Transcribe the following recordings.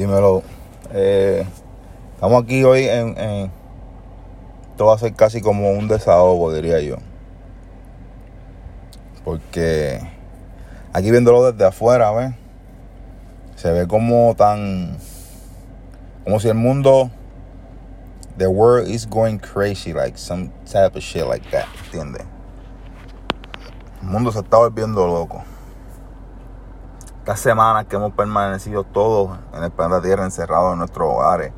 Dímelo. Eh, estamos aquí hoy en, en- Esto va a ser casi como un desahogo, diría yo. Porque aquí viéndolo desde afuera, ¿ves? Se ve como tan... Como si el mundo... The world is going crazy, like some type of shit like that, ¿entiendes? El mundo se está volviendo loco. Estas semanas que hemos permanecido todos en el planeta Tierra encerrados en nuestros hogares,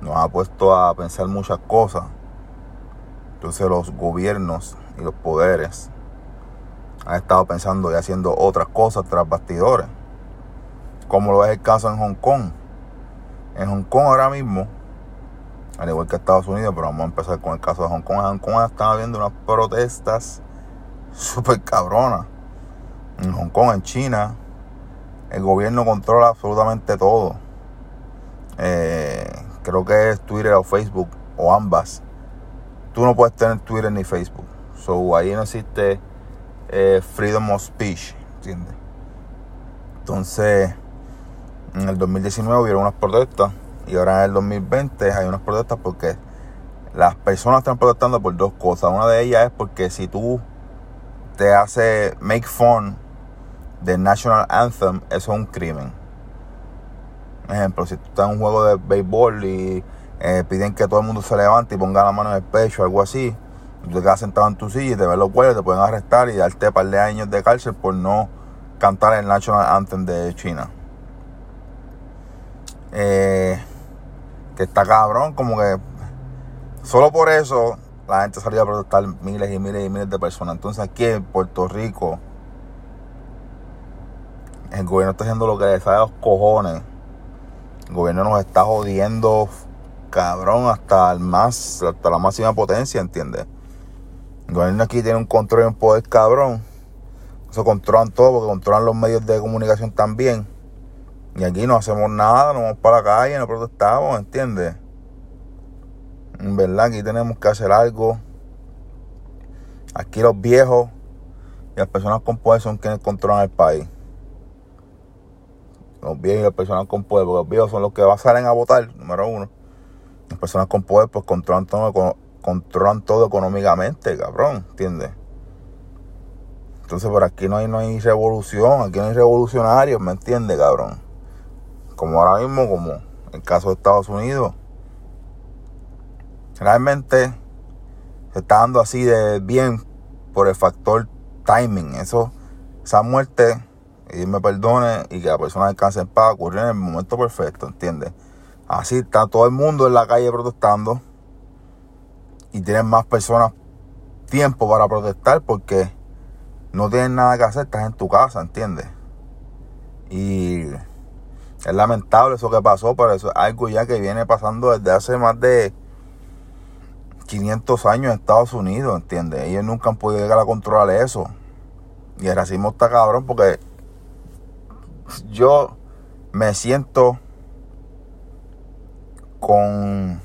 nos ha puesto a pensar muchas cosas. Entonces los gobiernos y los poderes han estado pensando y haciendo otras cosas tras bastidores. Como lo es el caso en Hong Kong. En Hong Kong ahora mismo, al igual que Estados Unidos, pero vamos a empezar con el caso de Hong Kong. En Hong Kong están habiendo unas protestas súper cabronas. En Hong Kong, en China, el gobierno controla absolutamente todo. Eh, creo que es Twitter o Facebook o ambas. Tú no puedes tener Twitter ni Facebook. So ahí no existe eh, freedom of speech, ¿entiendes? Entonces, en el 2019 hubieron unas protestas y ahora en el 2020 hay unas protestas porque las personas están protestando por dos cosas. Una de ellas es porque si tú te hace make fun del National Anthem, eso es un crimen. Ejemplo, si tú estás en un juego de béisbol y eh, piden que todo el mundo se levante y ponga la mano en el pecho o algo así, tú te quedas sentado en tu silla y te ven los huevos, te pueden arrestar y darte un par de años de cárcel por no cantar el National Anthem de China. Eh, que está cabrón, como que solo por eso la gente salió a protestar miles y miles y miles de personas. Entonces aquí en Puerto Rico, el gobierno está haciendo lo que le sale a los cojones. El gobierno nos está jodiendo, cabrón, hasta el más, hasta la máxima potencia, ¿entiendes? El gobierno aquí tiene un control y un poder cabrón. Eso controlan todo, porque controlan los medios de comunicación también. Y aquí no hacemos nada, nos vamos para la calle, no protestamos, ¿entiendes? En verdad, aquí tenemos que hacer algo. Aquí los viejos y las personas con poder son quienes controlan el país. Los viejos y las personas con poder, porque los viejos son los que salen a votar, número uno. Las personas con poder pues controlan todo, controlan todo económicamente, cabrón, ¿entiendes? Entonces por aquí no hay, no hay revolución, aquí no hay revolucionarios, ¿me entiendes, cabrón? Como ahora mismo, como el caso de Estados Unidos. Realmente se está dando así de bien por el factor timing. Eso, esa muerte, y me perdone, y que la persona descanse en paz, ocurrió en el momento perfecto, ¿entiendes? Así está todo el mundo en la calle protestando y tienen más personas tiempo para protestar porque no tienen nada que hacer, estás en tu casa, ¿entiendes? Y es lamentable eso que pasó, pero eso es algo ya que viene pasando desde hace más de 500 años en Estados Unidos, ¿entiendes? Ellos nunca han podido llegar a controlar eso. Y el racismo está cabrón porque yo me siento con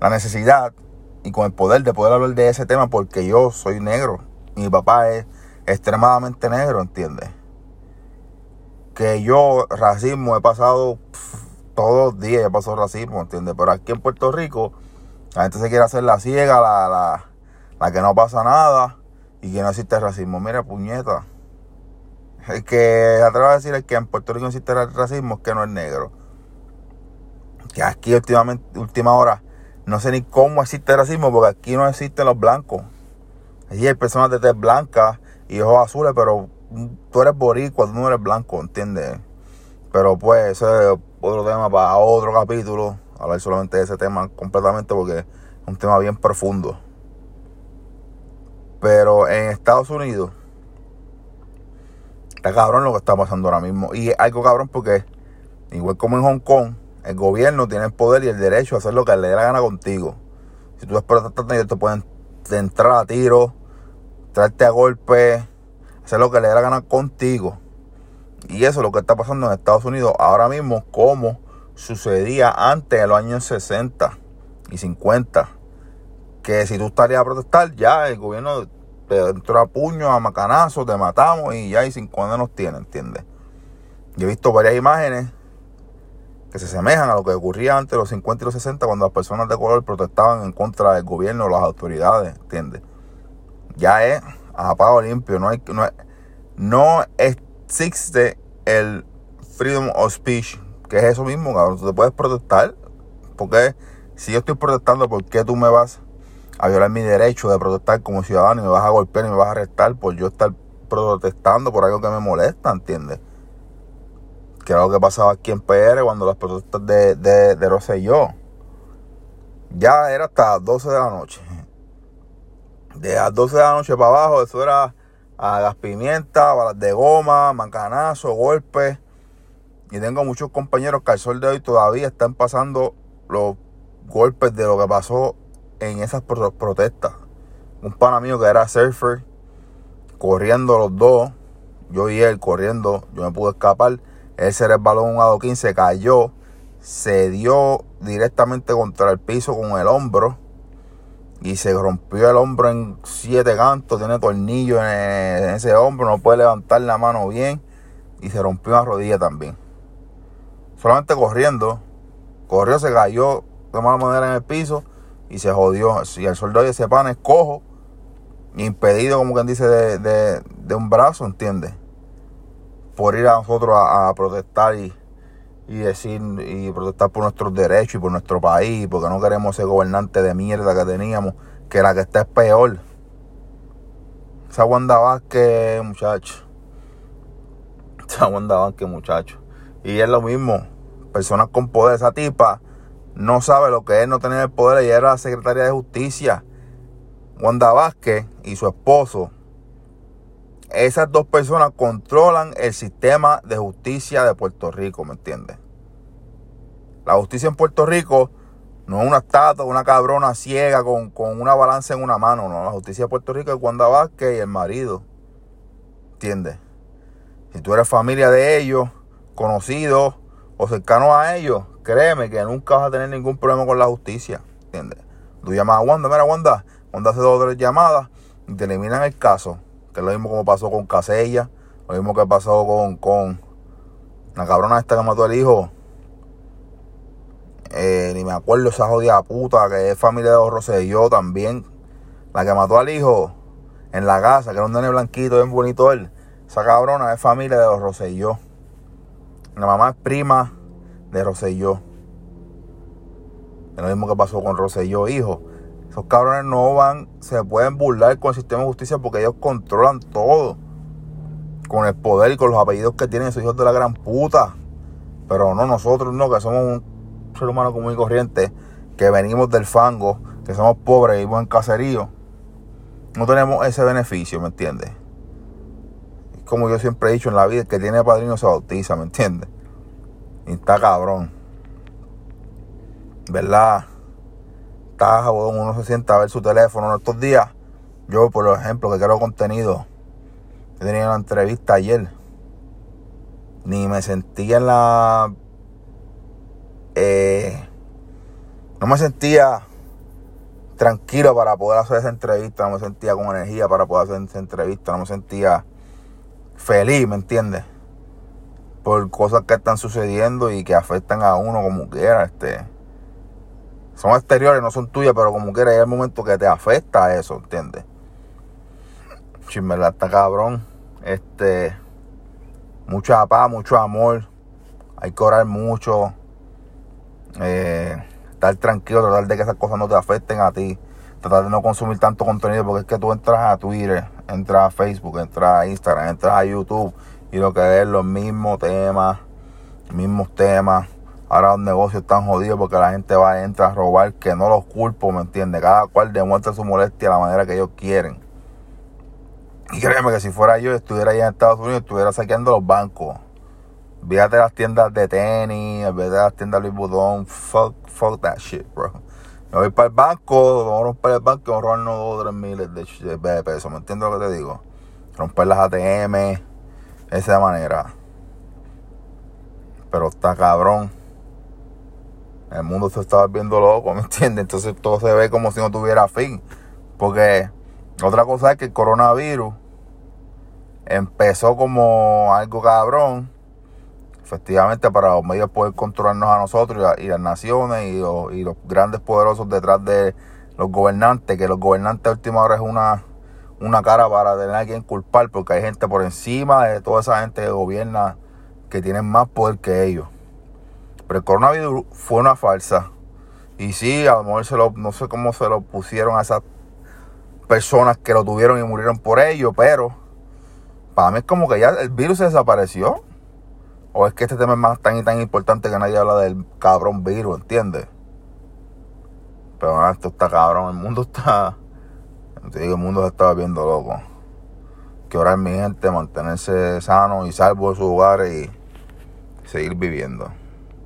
la necesidad y con el poder de poder hablar de ese tema porque yo soy negro. Mi papá es extremadamente negro, ¿entiendes? Que yo racismo he pasado todos los días, he pasado racismo, ¿entiendes? Pero aquí en Puerto Rico la gente se quiere hacer la ciega, la, la, la que no pasa nada y que no existe racismo. Mira, puñeta. El que atreve a decir que en Puerto Rico existe racismo es que no es negro. Que aquí últimamente, última hora, no sé ni cómo existe racismo porque aquí no existen los blancos. Allí hay personas de tez blanca y ojos azules, pero tú eres boricua, tú no eres blanco, ¿entiendes? Pero pues ese es otro tema para otro capítulo. Hablar solamente de ese tema completamente porque es un tema bien profundo. Pero en Estados Unidos está cabrón lo que está pasando ahora mismo. Y es algo cabrón porque, igual como en Hong Kong, el gobierno tiene el poder y el derecho a hacer lo que le dé la gana contigo. Si tú protestas, ellos te pueden entrar a tiro, traerte a golpe, hacer lo que le dé la gana contigo. Y eso es lo que está pasando en Estados Unidos ahora mismo, como sucedía antes en los años 60 y 50. Que si tú estarías a protestar, ya el gobierno te entró a puño, a macanazo, te matamos y ya y sin cuándo nos tiene, ¿entiendes? Yo he visto varias imágenes que se asemejan a lo que ocurría antes los 50 y los 60 cuando las personas de color protestaban en contra del gobierno o las autoridades, ¿entiendes? Ya es a limpio, no, hay, no, no existe el freedom of speech, que es eso mismo, cabrón, tú te puedes protestar, porque si yo estoy protestando, ¿por qué tú me vas a violar mi derecho de protestar como ciudadano y me vas a golpear y me vas a arrestar por yo estar protestando por algo que me molesta, ¿entiendes? que era lo que pasaba aquí en PR cuando las protestas de, de, de Rosselló. Ya era hasta las 12 de la noche. De las 12 de la noche para abajo, eso era a gas pimienta, balas de goma, mancanazo, golpes. Y tengo muchos compañeros que al sol de hoy todavía están pasando los golpes de lo que pasó en esas protestas. Un pana mío que era surfer, corriendo los dos, yo y él corriendo, yo me pude escapar él se resbaló un adoquín, se cayó, se dio directamente contra el piso con el hombro y se rompió el hombro en siete cantos, tiene tornillos en, ese hombro, no puede levantar la mano bien y se rompió una rodilla también. Solamente corriendo, corrió, se cayó de mala manera en el piso y se jodió. Y el soldado de ese pan es cojo, impedido, como quien dice, de, de un brazo, ¿entiendes? por ir a nosotros a, protestar y, decir y protestar por nuestros derechos y por nuestro país, porque no queremos ese gobernante de mierda que teníamos, que la que está es peor. Esa Wanda Vázquez, muchacho. Esa Wanda Vázquez, muchacho. Y es lo mismo, personas con poder, esa tipa no sabe lo que es no tener el poder. Ella era la secretaria de justicia. Wanda Vázquez y su esposo esas dos personas controlan el sistema de justicia de Puerto Rico, ¿me entiendes? La justicia en Puerto Rico no es una estatua, una cabrona ciega con, una balanza en una mano, no. La justicia de Puerto Rico es Wanda Vázquez y el marido, ¿entiendes? Si tú eres familia de ellos, conocido o cercano a ellos, créeme que nunca vas a tener ningún problema con la justicia, ¿entiendes? Tú llamas a Wanda, mira Wanda, Wanda hace dos o tres llamadas y te eliminan el caso que es lo mismo como pasó con Casella, lo mismo que pasó con, con la cabrona esta que mató al hijo. Eh, ni me acuerdo esa jodida puta que es familia de los Rosselló también. La que mató al hijo en la casa, que era un nene blanquito, bien bonito él. Esa cabrona es familia de los Rosselló. La mamá es prima de Rosselló. Es lo mismo que pasó con Rosselló, hijo. Esos cabrones no van, se pueden burlar con el sistema de justicia porque ellos controlan todo. Con el poder y con los apellidos que tienen esos hijos de la gran puta. Pero no nosotros, no, que somos un ser humano común y corriente, que venimos del fango, que somos pobres vivimos en caserío. No tenemos ese beneficio, ¿me entiendes? Como yo siempre he dicho en la vida, el que tiene padrino se bautiza, ¿me entiendes? Y está cabrón. ¿Verdad? uno se sienta a ver su teléfono en estos días. Yo, por ejemplo, que quiero contenido, he tenido una entrevista ayer. Ni me sentía en la. Eh, no me sentía tranquilo para poder hacer esa entrevista. No me sentía con energía para poder hacer esa entrevista. No me sentía feliz, ¿me entiendes? Por cosas que están sucediendo y que afectan a uno como quiera. Este son exteriores, no son tuyas, pero como quieras, hay el momento que te afecta eso, ¿entiendes? está cabrón. Este. Mucha paz, mucho amor. Hay que orar mucho. Eh, estar tranquilo, tratar de que esas cosas no te afecten a ti. Tratar de no consumir tanto contenido porque es que tú entras a Twitter, entras a Facebook, entras a Instagram, entras a YouTube y lo que ves los mismos temas, mismos temas Ahora los negocios están jodidos porque la gente va a entrar a robar, que no los culpo, ¿me entiendes? Cada cual demuestra su molestia de la manera que ellos quieren. Y créeme que si fuera yo, estuviera allá en Estados Unidos, estuviera saqueando los bancos. Fíjate las tiendas de tenis, de las tiendas de Louis Vuitton. Fuck, fuck that shit, bro. Me voy para el banco, vamos a romper el banco y vamos a robarnos dos o tres miles de, pesos. ¿Me entiendes lo que te digo? Romper las ATM, esa manera. Pero está cabrón. El mundo se está viendo loco, ¿me entiendes? Entonces todo se ve como si no tuviera fin. Porque otra cosa es que el coronavirus empezó como algo cabrón. efectivamente para los medios poder controlarnos a nosotros y, las naciones y los, y los, grandes poderosos detrás de los gobernantes, que los gobernantes a última hora es una, una cara para tener a quien culpar, porque hay gente por encima de toda esa gente que gobierna que tienen más poder que ellos. Pero el coronavirus fue una falsa. Y sí, a lo mejor se lo, no sé cómo se lo pusieron a esas personas que lo tuvieron y murieron por ello, pero para mí es como que ya el virus se desapareció. O es que este tema es más tan y tan importante que nadie habla del cabrón virus, ¿entiendes? Pero esto está cabrón, el mundo está. Te digo, el mundo se está viendo loco. Que orar mi gente, mantenerse sano y salvo de sus hogares y seguir viviendo.